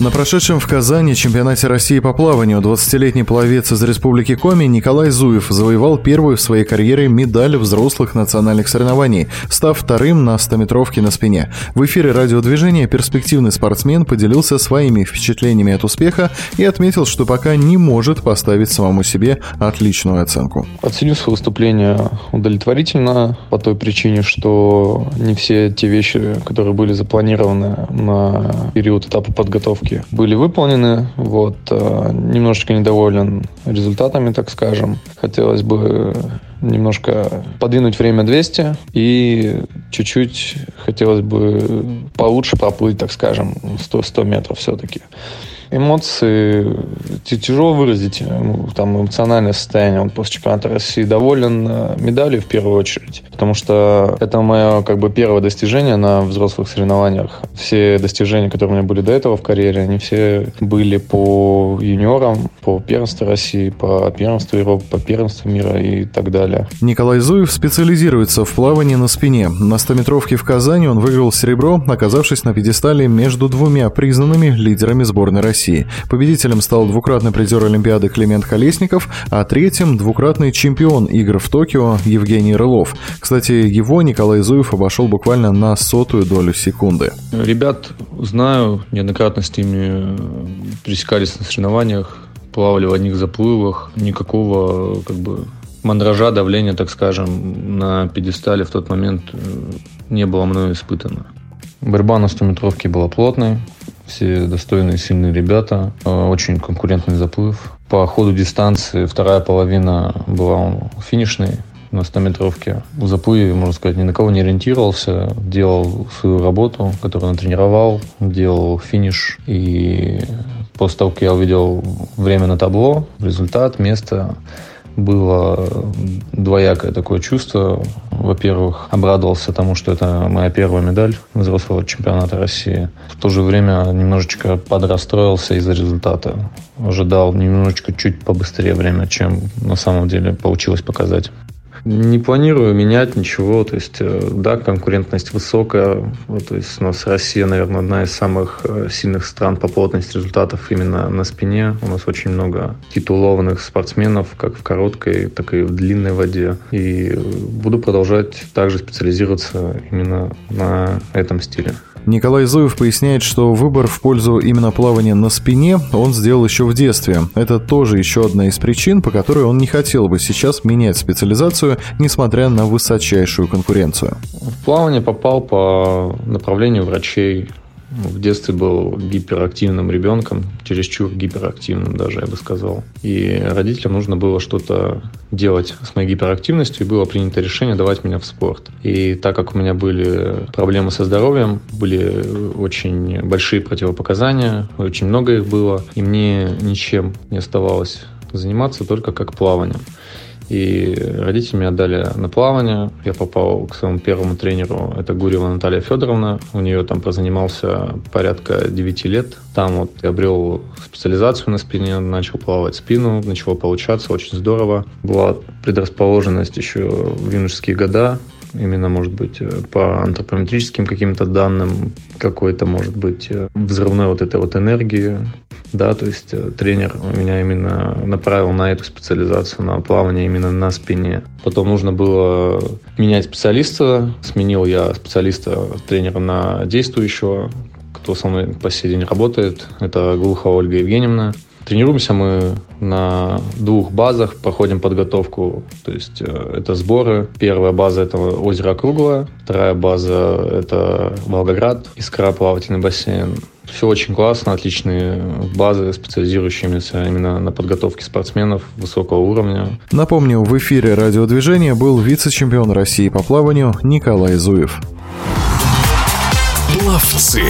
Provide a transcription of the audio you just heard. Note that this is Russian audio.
На прошедшем в Казани чемпионате России по плаванию 20-летний пловец из Республики Коми Николай Зуев завоевал первую в своей карьере медаль взрослых национальных соревнований, став вторым на 100-метровке на спине. В эфире радиодвижения перспективный спортсмен поделился своими впечатлениями от успеха и отметил, что пока не может поставить самому себе отличную оценку. Оценю свое выступление удовлетворительно по той причине, что не все те вещи, которые были запланированы на период этапа подготовки ошибки были выполнены. Вот, э, немножечко недоволен результатами, так скажем. Хотелось бы немножко подвинуть время 200 и чуть-чуть хотелось бы получше проплыть, так скажем, 100, 100 метров все-таки эмоции тяжело выразить, ну, там эмоциональное состояние. Он после чемпионата России доволен э, медалью в первую очередь, потому что это мое как бы первое достижение на взрослых соревнованиях. Все достижения, которые у меня были до этого в карьере, они все были по юниорам, по первенству России, по первенству Европы, по первенству мира и так далее. Николай Зуев специализируется в плавании на спине. На 100-метровке в Казани он выиграл серебро, оказавшись на пьедестале между двумя признанными лидерами сборной России России. Победителем стал двукратный призер Олимпиады Климент Колесников, а третьим – двукратный чемпион игр в Токио Евгений Рылов. Кстати, его Николай Зуев обошел буквально на сотую долю секунды. Ребят знаю, неоднократно с ними пересекались на соревнованиях, плавали в одних заплывах, никакого как бы мандража, давления, так скажем, на пьедестале в тот момент э, не было мною испытано. Борьба на 100-метровке была плотной, все достойные, сильные ребята. Э, очень конкурентный заплыв. По ходу дистанции вторая половина была финишной на 100-метровке. В заплыве, можно сказать, ни на кого не ориентировался. Делал свою работу, которую натренировал. Делал финиш. И после того, как я увидел время на табло, результат, место, было двоякое такое чувство. Во-первых, обрадовался тому, что это моя первая медаль взрослого чемпионата России. В то же время немножечко подрастроился из-за результата. Ожидал немножечко чуть побыстрее время, чем на самом деле получилось показать. Не планирую менять ничего. То есть, э, да, конкурентность высокая. Вот, то есть у нас Россия, наверное, одна из самых э, сильных стран по плотности результатов именно на спине. У нас очень много титулованных спортсменов, как в короткой, так и в длинной воде. И буду продолжать также специализироваться именно на этом стиле. Николай Зуев поясняет, что выбор в пользу именно плавания на спине он сделал еще в детстве. Это тоже еще одна из причин, по которой он не хотел бы сейчас менять специализацию, несмотря на высочайшую конкуренцию. В плавание попал по направлению врачей в детстве был гиперактивным ребенком, чересчур гиперактивным даже, я бы сказал. И родителям нужно было что-то делать с моей гиперактивностью, и было принято решение давать меня в спорт. И так как у меня были проблемы со здоровьем, были очень большие противопоказания, очень много их было, и мне ничем не оставалось заниматься только как плаванием. И родители меня отдали на плавание. Я попал к своему первому тренеру. Это Гурьева Наталья Федоровна. У нее там прозанимался порядка 9 лет. Там вот я обрел специализацию на спине, начал плавать спину, начало получаться очень здорово. Была предрасположенность еще в юношеские года именно, может быть, по антропометрическим каким-то данным, какой-то, может быть, взрывной вот этой вот энергии, да, то есть э, тренер меня именно направил на эту специализацию, на плавание именно на спине. Потом нужно было менять специалиста, сменил я специалиста тренера на действующего, кто со мной по сей день работает, это Глухова Ольга Евгеньевна. Тренируемся мы на двух базах, проходим подготовку, то есть э, это сборы. Первая база – это озеро Круглое, вторая база – это Волгоград, Искра, плавательный бассейн. Все очень классно, отличные базы, специализирующиеся именно на подготовке спортсменов высокого уровня. Напомню, в эфире радиодвижения был вице-чемпион России по плаванию Николай Зуев. Пловцы.